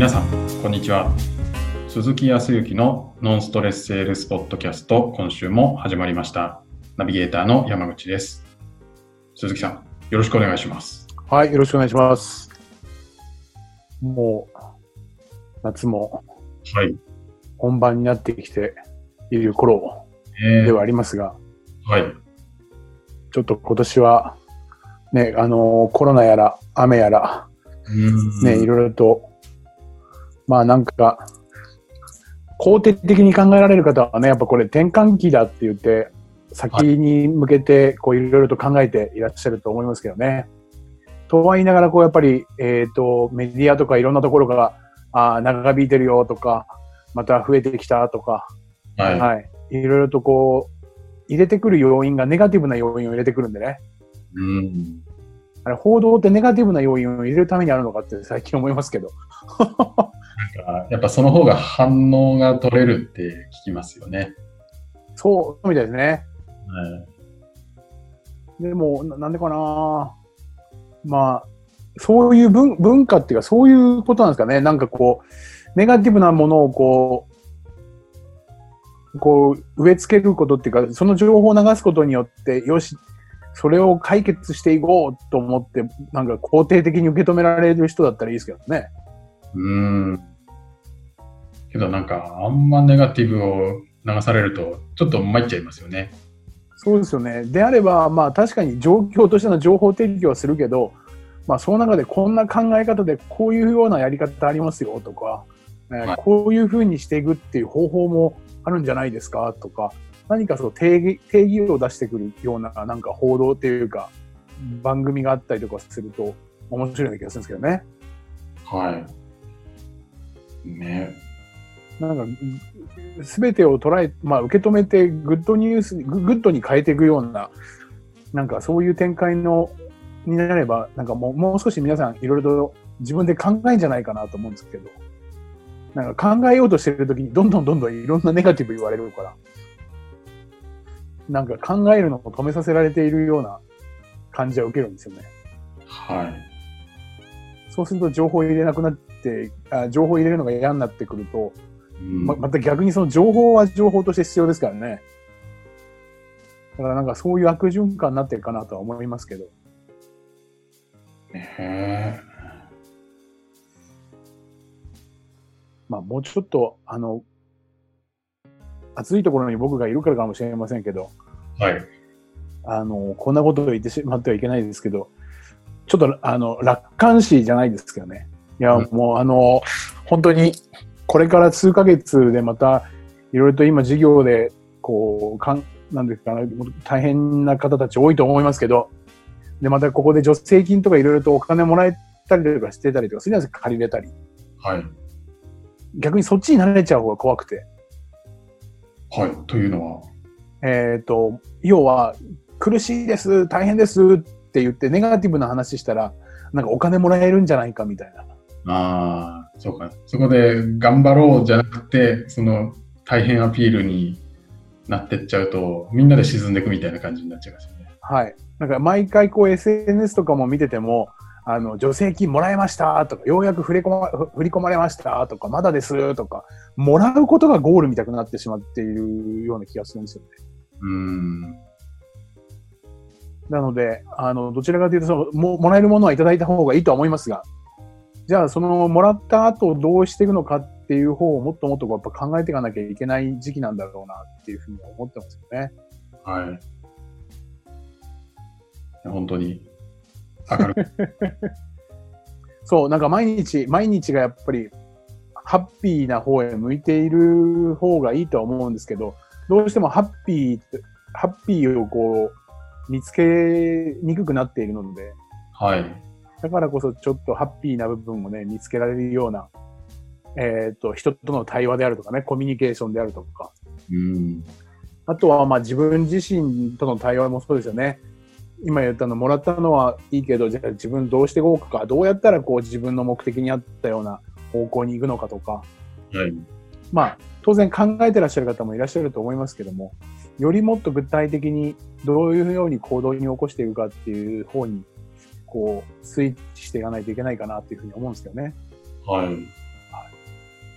皆さん、こんにちは。鈴木康之のノンストレスセールスポッドキャスト、今週も始まりました。ナビゲーターの山口です。鈴木さん、よろしくお願いします。はい、よろしくお願いします。もう、夏もはい。本番になってきている頃えーではありますが、はい。ちょっと今年は、ね、あのーコロナやら、雨やら、ね、いろいろと、まあなんか、肯定的に考えられる方はね、やっぱこれ転換期だって言って、先に向けて、こういろいろと考えていらっしゃると思いますけどね。とは言いながら、こうやっぱり、えっ、と、メディアとかいろんなところが、あー長引いてるよとか、また増えてきたとか、はい。はい。いろいろとこう、入れてくる要因がネガティブな要因を入れてくるんでね。うん。あれ、報道ってネガティブな要因を入れるためにあるのかって最近思いますけど。かやっぱその方が反応が取れるって聞きますよね。そう、みたいですね。はい。でも、ななんでかなまあ、そういう文文化っていうか、そういうことなんですかね。なんかこう、ネガティブなものをこう、こう、植え付けることっていうか、その情報を流すことによって、よし、それを解決していこうと思って、なんか肯定的に受け止められる人だったらいいですけどね。うん。けどなんか、あんまネガティブを流されると、ちょっと参っちゃいますよね。そうですよね。であれば、まあ確かに状況としての情報提供はするけど、まあその中でこんな考え方でこういうようなやり方ありますよとか、えーはいこういうふうにしていくっていう方法もあるんじゃないですかとか、何かその定義定義を出してくるようななんか報道っていうか、番組があったりとかすると面白いような気がするんですけどね。はい。ね。なんか、すべてを捉え、まあ、受け止めて、グッドニュースに、ググッドに変えていくような、なんかそういう展開の、になれば、なんかもう、もう少し皆さんいろいろと自分で考えんじゃないかなと思うんですけど、なんか考えようとしてるときに、どんどんどんどんいろんなネガティブ言われるから、なんか考えるのを止めさせられているような感じは受けるんですよね。はい。そうすると情報を入れなくなって、あ情報を入れるのが嫌になってくると、うんままた逆にその情報は情報として必要ですからね。だからなんかそういう悪循環になってるかなとは思いますけど。ねまあもうちょっと、あの、暑いところに僕がいるからかもしれませんけど、はい。あの、こんなことを言ってしまってはいけないですけど、ちょっとあの、楽観視じゃないですけどね。いや、うんもうあの、本当に、これから数ヶ月でまた、いろいろと今授業で、こう、かん、なんですかね、大変な方たち多いと思いますけど、で、またここで助成金とかいろいろとお金もらえたりとかしてたりとかするじゃないですか、借りれたり。はい。逆にそっちに慣れちゃう方が怖くて。はい。というのは、えっ、と、要は、苦しいです、大変ですって言って、ネガティブな話したら、なんかお金もらえるんじゃないかみたいな。ああ、そうか。そこで頑張ろうじゃなくて、その大変アピールになってっちゃうと、みんなで沈んでいくみたいな感じになっちゃいますよね。はい。なんか毎回こう SNS とかも見てても、あの、助成金もらえましたとか、ようやく振り込ま振り込まれましたとか、まだですとか、もらうことがゴールみたくなってしまっているような気がするんですよね。うーん。なので、あの、どちらかというとそのも、もらえるものはいただいた方がいいとは思いますが、じゃあ、その、もらった後どうしていくのかっていう方をもっともっとやっぱ考えていかなきゃいけない時期なんだろうなっていうふうに思ってますよね。はい。本当に明るく。そう、なんか毎日、毎日がやっぱり、ハッピーな方へ向いている方がいいとは思うんですけど、どうしてもハッピーハッピーをこう、見つけにくくなっているので、はい。だからこそちょっとハッピーな部分をね、見つけられるような、えっ、と、人との対話であるとかね、コミュニケーションであるとか、うん。あとはまあ自分自身との対話もそうですよね。今言ったのもらったのはいいけど、じゃあ自分どうしていこうか、どうやったらこう自分の目的に合ったような方向に行くのかとか、はい。まあ当然考えてらっしゃる方もいらっしゃると思いますけども、よりもっと具体的にどういうように行動に起こしていくかっていう方に、こう、スイッチしていかないといけないかなっていうふうに思うんですけどね。はい。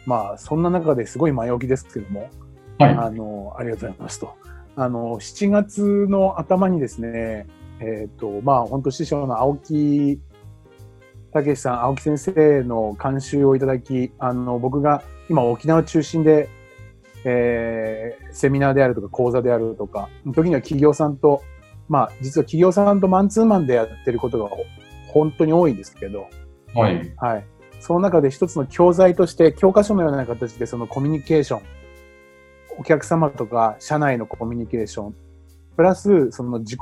まあ、そんな中ですごい前置きですけども、はい。あの、ありがとうございますと。あの、7月の頭にですね、えっ、と、まあ、本当師匠の青木武さん、青木先生の監修をいただき、あの、僕が今沖縄中心で、えーセミナーであるとか講座であるとか、時には企業さんと、まあ、実は企業さんとマンツーマンでやってることが本当に多いんですけど、はい。はい。その中で一つの教材として、教科書のような形でそのコミュニケーション、お客様とか社内のコミュニケーション、プラスその自己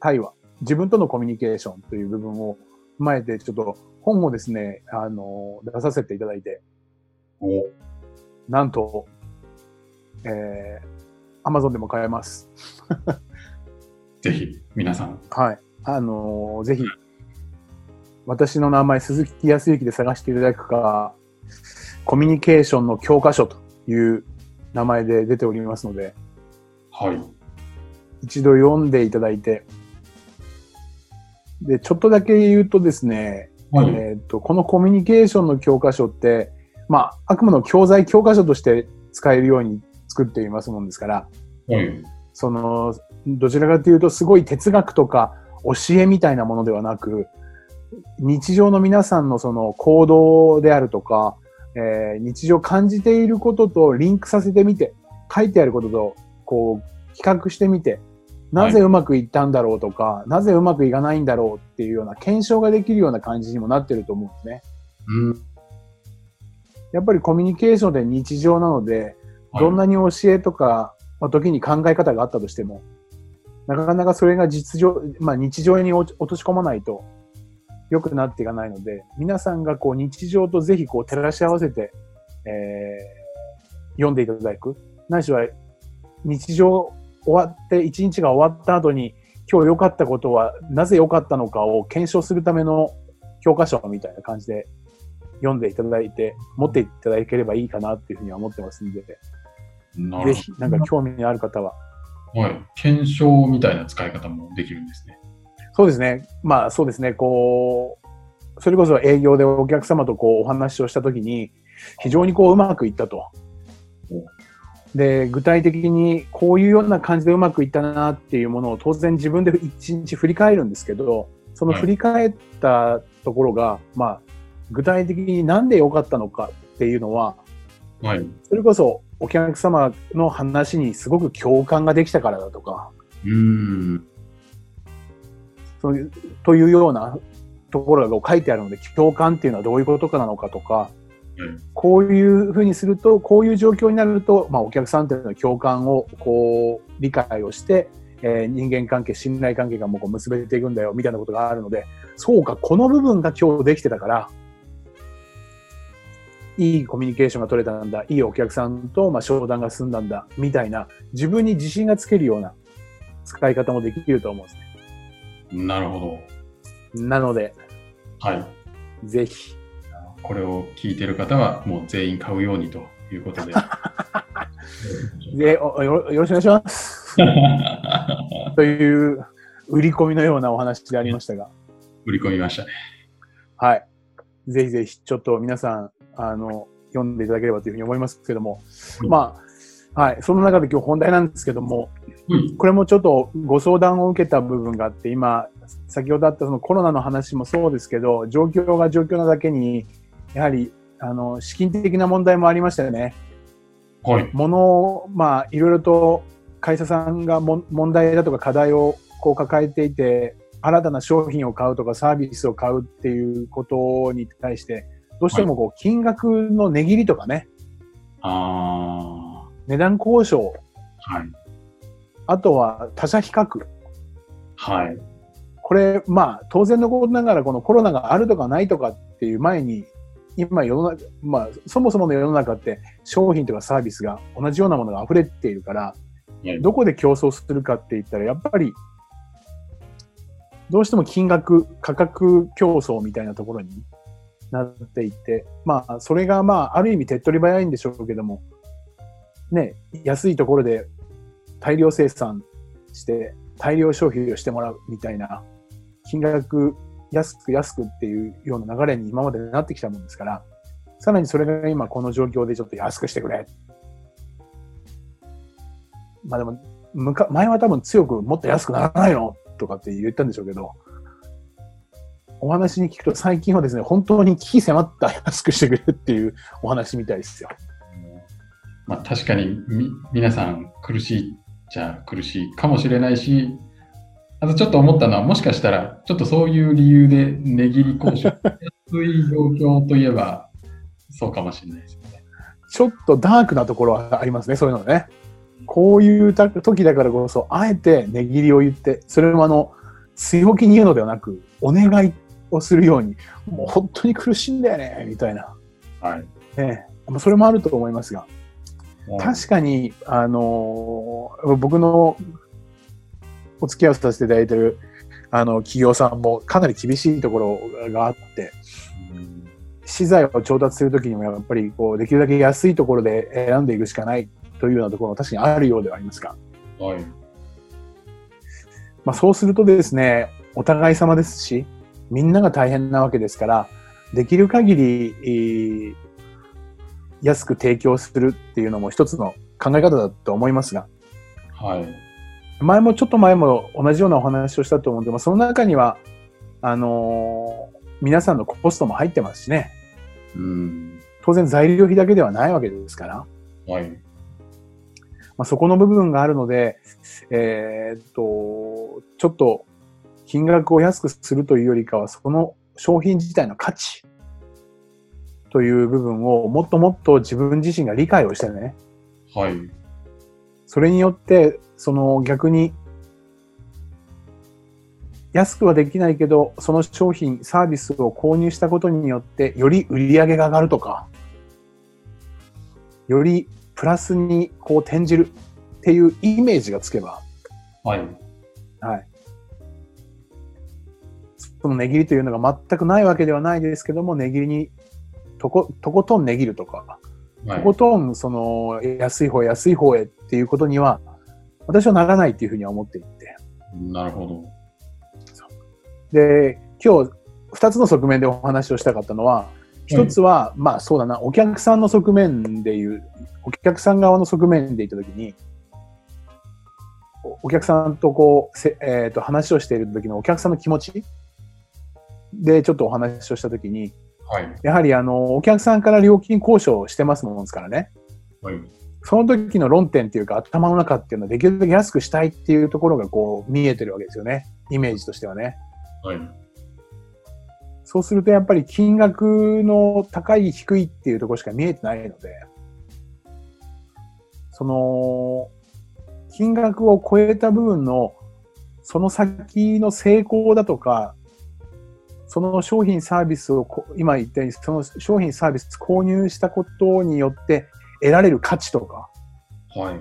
対話、自分とのコミュニケーションという部分を踏まえて、ちょっと本をですね、あの、出させていただいて、おなんと、えー、Amazon でも買えます。ぜひ、皆さん。はい。あのーぜひ、私の名前、鈴木康之で探していただくか、コミュニケーションの教科書という名前で出ておりますので、はい。一度読んでいただいて、で、ちょっとだけ言うとですね、はい。えっ、と、このコミュニケーションの教科書って、まあ、あくまでも教材教科書として使えるように作っていますもんですから、はい。その、どちらかというと、すごい哲学とか教えみたいなものではなく、日常の皆さんのその行動であるとか、えー日常感じていることとリンクさせてみて、書いてあることと、こう、比較してみて、なぜうまくいったんだろうとか、なぜうまくいかないんだろうっていうような検証ができるような感じにもなってると思うんですね。うん。やっぱりコミュニケーションで日常なので、どんな、なに教えとか、まあ、時に考え方があったとしても、なかなかそれが実情、まあ、日常に落とし込まないと良くなっていかないので、皆さんがこう日常とぜひこう照らし合わせて、えー読んでいただく。ないしは日常終わって、一日が終わった後に、今日良かったことはなぜ良かったのかを検証するための教科書みたいな感じで読んでいただいて、持っていただければいいかなっていうふうには思ってますんで、ぜひ、なんか興味のある方は。ど。はい。検証みたいな使い方もできるんですね。そうですね。まあそうですね。こう、それこそ営業でお客様とこうお話をしたときに、非常にこううまくいったと。で、具体的にこういうような感じでうまくいったなっていうものを当然自分で一日振り返るんですけど、その振り返ったところが、まあ、具体的になんで良かったのかっていうのは、はい。それこそお客様の話にすごく共感ができたからだとか、うーん。そういう、というようなところが書いてあるので、共感っていうのはどういうことかなのかとか、こういうふうにすると、こういう状況になると、まあ、お客さんっていうのは共感を、こう、理解をして、えー人間関係、信頼関係がもうこう結べていくんだよ、みたいなことがあるので、そうか、この部分が今日できてたから、いいコミュニケーションが取れたんだ、いいお客さんと、まあ、商談が済んだんだ、みたいな、自分に自信がつけるような使い方もできると思うんですね。なるほど。なので、はい。ぜひ、これを聞いてる方は、もう全員買うようにということで。でおよよろしくお願いします。という売り込みのようなお話でありましたが、売り込みましたね。はい。ぜひぜひ、ちょっと皆さん、あの、読んでいただければというふうに思いますけども、うんまあ、はい。その中で今日本題なんですけども、はい。これもちょっとご相談を受けた部分があって、今、先ほどあったそのコロナの話もそうですけど、状況が状況なだけに、やはり、あの、資金的な問題もありましたよね。はい。ものを、まあ、いろいろと会社さんがも問題だとか課題をこう抱えていて、新たな商品を買うとかサービスを買うっていうことに対して、どうしてもこう金額の値切りとかね、あ値段交渉、あ。はい。あとは他社比較。はい。これ、まあ、当然のことながら、このコロナがあるとかないとかっていう前に、今世の中、まあ、そもそもの世の中って商品とかサービスが同じようなものが溢れているから、はいどこで競争するかって言ったら、やっぱり、どうしても金額、価格競争みたいなところになっていって、まあ、それがまあ、ある意味手っ取り早いんでしょうけども、ね、安いところで大量生産して、大量消費をしてもらうみたいな、金額安く安くっていうような流れに今までなってきたもんですから、さらにそれが今この状況でちょっと安くしてくれ。まあでも、前は多分強くもっと安くならないのとかって言ったんでしょうけど、お話に聞くと最近はですね、本当に危機迫った安くしてくれるっていうお話みたいですよ。まあ確かにみ皆さん苦しいじゃ苦しいかもしれないし、あとちょっと思ったのは、もしかしたら、ちょっとそういう理由で値切り交渉、安い状況といえば、そうかもしれないですよね。ちょっとダークなところはありますね、そういうのね。こういうた時だからこそ、あえて値切りを言って、それもあの、強気に言うのではなく、お願いをするように、もう本当に苦しいんだよね、みたいな。はい。ね、まあそれもあると思いますが、確かに、あのー僕のお付き合いをさせていただいてる、あの、企業さんもかなり厳しいところがあって、うん資材を調達するときにもやっぱりこう、できるだけ安いところで選んでいくしかないというようなところも確かにあるようではありますが、はい。まあそうするとですね、お互い様ですし、みんなが大変なわけですから、できる限り、えー安く提供するっていうのも一つの考え方だと思いますが、はい。前もちょっと前も同じようなお話をしたと思うんで、まあ、その中には、あのー皆さんのコストも入ってますしね、うん。当然材料費だけではないわけですから、はい。まあ、そこの部分があるので、えーっと、ちょっと金額を安くするというよりかは、その商品自体の価値という部分をもっともっと自分自身が理解をしてね、はい。それによって、その逆に、安くはできないけど、その商品、サービスを購入したことによって、より売り上げが上がるとか、よりプラスにこう転じるっていうイメージがつけば、はい。はい。その値切りというのが全くないわけではないですけども、値切りにとこ、とことん値切るとか、はい。とことんその安い方へ安い方へっていうことには、私はならないっていうふうには思っていて。なるほど。で、今日、二つの側面でお話をしたかったのは、一つは、まあそうだな、お客さんの側面でいう、お客さん側の側面で言ったときに、おお客さんとこう、せえっ、と、話をしている時のお客さんの気持ちでちょっとお話をしたときに、はい。やはりあの、お客さんから料金交渉をしてますものですからね。はい。その時の論点っていうか頭の中っていうのはできるだけ安くしたいっていうところがこう見えてるわけですよね。イメージとしてはね。はい。そうするとやっぱり金額の高い低いっていうところしか見えてないので、その、金額を超えた部分のその先の成功だとか、その商品サービスをこ今言ったようにその商品サービス購入したことによって得られる価値とか、はい。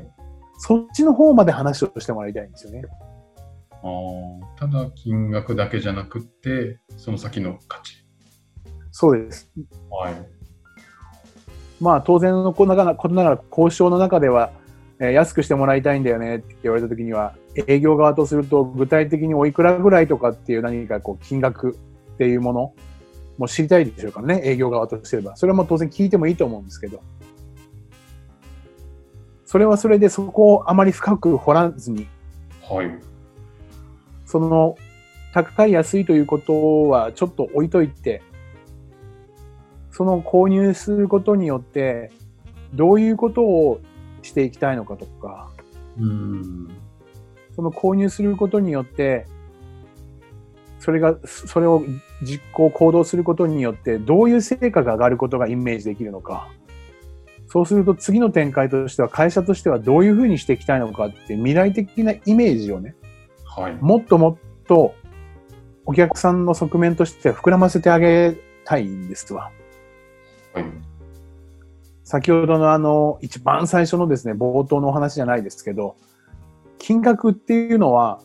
そっちの方まで話をしてもらいたいんですよね。ああ、ただ金額だけじゃなくって、その先の価値。そうです。はい。まあ当然のことながらことながら交渉の中では、えー安くしてもらいたいんだよねって言われた時には、営業側とすると具体的においくらぐらいとかっていう何かこう金額っていうものも知りたいでしょうからね、営業側とすれば。それはもう当然聞いてもいいと思うんですけど。それはそれでそこをあまり深く掘らずに、はい。その高い安いということはちょっと置いといて、その購入することによって、どういうことをしていきたいのかとか、うん。その購入することによって、それが、それを実行、行動することによって、どういう成果が上がることがイメージできるのか。そうすると次の展開としては、会社としてはどういうふうにしていきたいのかって未来的なイメージをね、はい。もっともっとお客さんの側面としては膨らませてあげたいんですわ。はい。先ほどのあの、一番最初のですね、冒頭のお話じゃないですけど、金額っていうのは、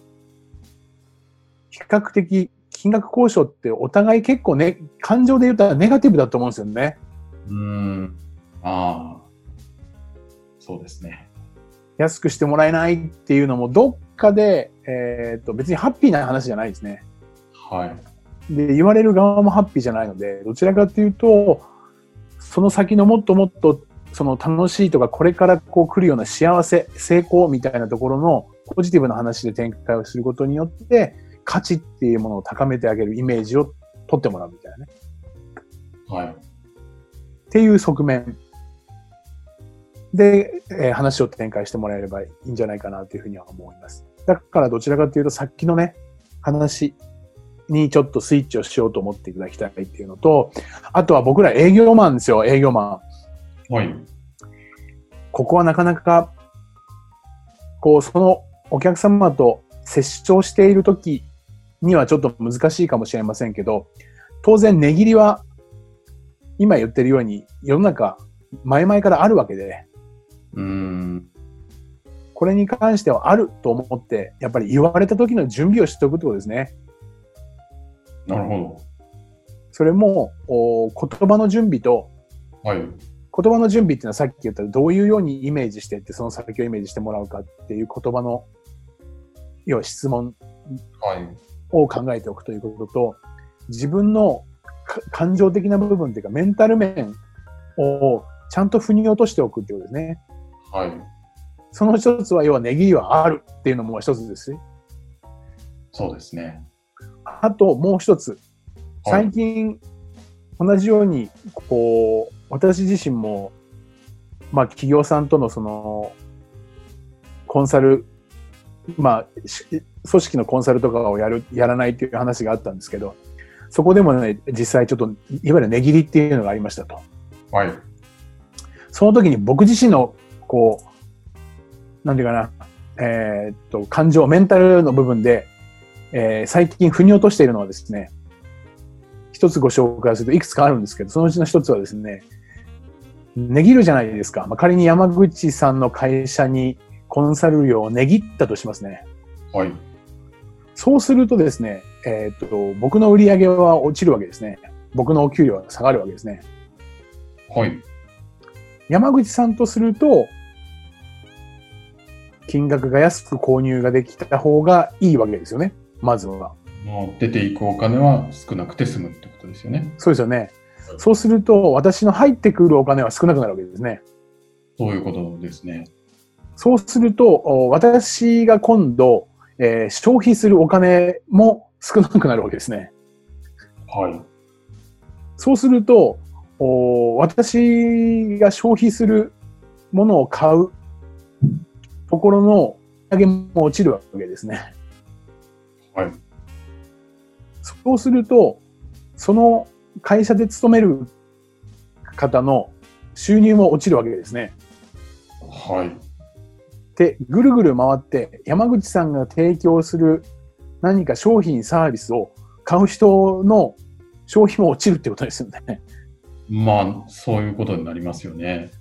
比較的、金額交渉ってお互い結構ね、感情で言ったらネガティブだと思うんですよね。うん。ああ。そうですね。安くしてもらえないっていうのも、どっかで、えっ、と、別にハッピーな話じゃないですね。はい。で、言われる側もハッピーじゃないので、どちらかというと、その先のもっともっとその楽しいとか、これからこう来るような幸せ、成功みたいなところのポジティブな話で展開をすることによって、価値っていうものを高めてあげるイメージを取ってもらうみたいなね。はい。っていう側面で、えー話を展開してもらえればいいんじゃないかなというふうには思います。だからどちらかというとさっきのね、話にちょっとスイッチをしようと思っていただきたいっていうのと、あとは僕ら営業マンですよ、営業マン。はい。ここはなかなか、こう、そのお客様と接触している時にはちょっと難しいかもしれませんけど、当然値切りは、今言ってるように世の中前々からあるわけで、うーん。これに関してはあると思って、やっぱり言われた時の準備をしておくってことですね。なるほそれも、お言葉の準備と、ど。はい。言葉の準備っていうのはさっき言ったどういうようにイメージしてって、その先をイメージしてもらうかっていう言葉の、要は質問はい。を考えておくということと、自分のか感情的な部分っていうか、メンタル面をちゃんと腑に落としておくっていうことですね。はい。その一つは、要は値切りはあるっていうのも一つですし、そうですね。あともう一つ、はい最近、同じように、こう、私自身も、まあ、企業さんとのその、コンサル、まあ、し組織のコンサルとかをやる、やらないっていう話があったんですけど、そこでもね、実際ちょっと、いわゆる値切りっていうのがありましたと。はい。その時に僕自身の、こう、なんていうかな、えーっと、感情、メンタルの部分で、えー最近腑に落としているのはですね、一つご紹介するといくつかあるんですけど、そのうちの一つはですね、値切るじゃないですか。まあ、仮に山口さんの会社にコンサル料を値切ったとしますね。はい。そうするとですね、えーっと、僕の売り上げは落ちるわけですね。僕のお給料は下がるわけですね。はい。山口さんとすると、金額が安く購入ができた方がいいわけですよね。まずは。もう出ていくお金は少なくて済むってことですよね。そうですよね。そうすると、私の入ってくるお金は少なくなるわけですね。そういうことですね。そうすると、お私が今度、えー消費するお金も少なくなるわけですね。はい。そうすると、お私が消費するものを買うところの売り上げも落ちるわけですね。はい。そうすると、その会社で勤める方の収入も落ちるわけですね。はい。で、ぐるぐる回って山口さんが提供する何か商品サービスを買う人の消費も落ちるってことですよね。まあ、そういうことになりますよね。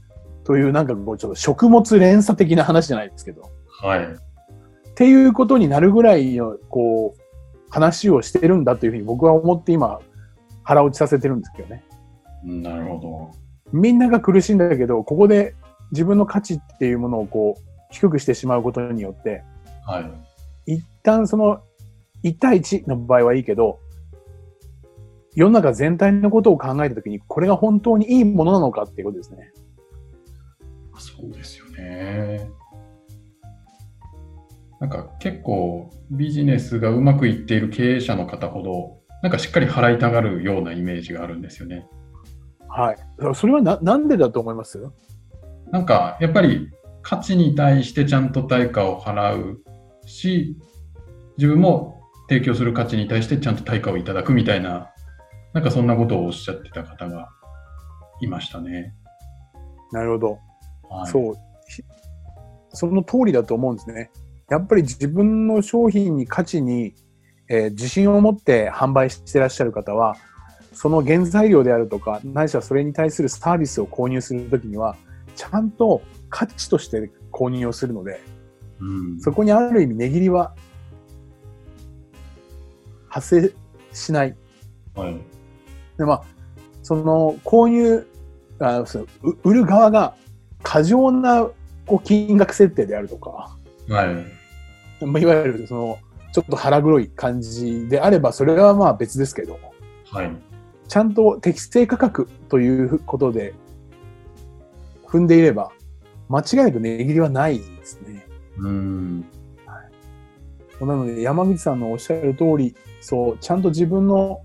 というなんかこうちょっと食物連鎖的な話じゃないですけど。はい。っていうことになるぐらいのこう話をしてるんだというふうに僕は思って今腹落ちさせてるんですけどね。なるほみんなが苦しいんだけど、ここで自分の価値っていうものをこう低くしてしまうことによって、ど。はい。一旦その1対1の場合はいいけど、世の中全体のことを考えたときに、これが本当にいいものなのかっていうことですね。そうですよね。なんか結構ビジネスがうまくいっている経営者の方ほど、なんかしっかり払いたがるようなイメージがあるんですよね。はい。それはな、なんでだと思います？なんかやっぱり価値に対してちゃんと対価を払うし、自分も提供する価値に対してちゃんと対価をいただくみたいな、なんかそんなことをおっしゃってた方がいましたね。なるほど。はい、そう。ひその通りだと思うんですね。やっぱり自分の商品に価値に、えー自信を持って販売してらっしゃる方は、その原材料であるとか、ないしはそれに対するサービスを購入するときには、ちゃんと価値として購入をするので、うん、そこにある意味値切りは発生しない。はい。で、まあ、その購入、あそ売る側が過剰なこう金額設定であるとか、はい。まあ、いわゆるその、ちょっと腹黒い感じであれば、それはまあ別ですけど、はい。ちゃんと適正価格ということで踏んでいれば、間違いなく値切りはないんですね。うん。なので、山口さんのおっしゃる通り、そう、ちゃんと自分の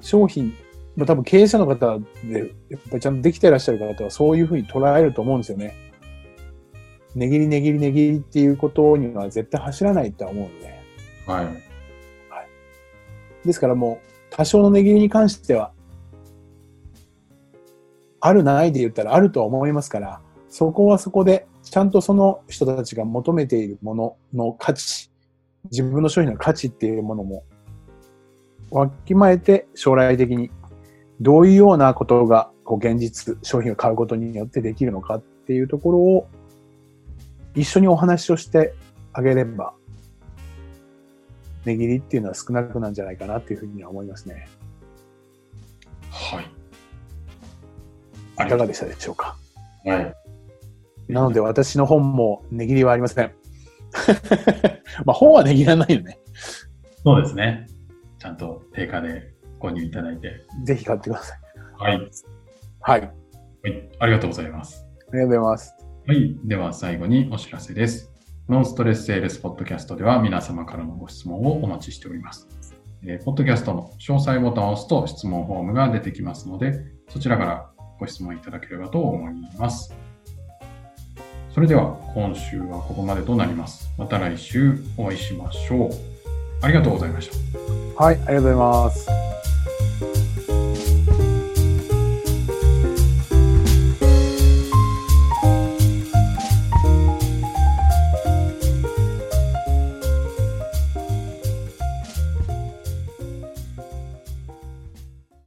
商品、まあ、多分経営者の方で、やっぱりちゃんとできていらっしゃる方はそういうふうに捉えると思うんですよね。値切り値切り値切りっていうことには絶対走らないとは思うんで。はい。ですからもう、多少の値切りに関しては、あるないで言ったらあるとは思いますから、そこはそこで、ちゃんとその人たちが求めているものの価値、自分の商品の価値っていうものも、わきまえて将来的にどういうようなことが、こう現実、商品を買うことによってできるのかっていうところを、一緒にお話をしてあげれば、値切りっていうのは少なくなんじゃないかなっていうふうには思いますね。はい。いかがでしたでしょうか？はい。なので私の本も値切りはありません。まあ本は値切らないよね。そうですね。ちゃんと定価で購入いただいて。ぜひ買ってください。はい。はい。ありはい。ありがとうございます。がとうございます。はい。では最後にお知らせです。ノンストレスセールスポッドキャストでは皆様からのご質問をお待ちしております。えーポッドキャストの詳細ボタンを押すと質問フォームが出てきますので、そちらからご質問いただければと思います。それでは今週はここまでとなります。また来週お会いしましょう。ありがとうございました。はい、ありがとうございます。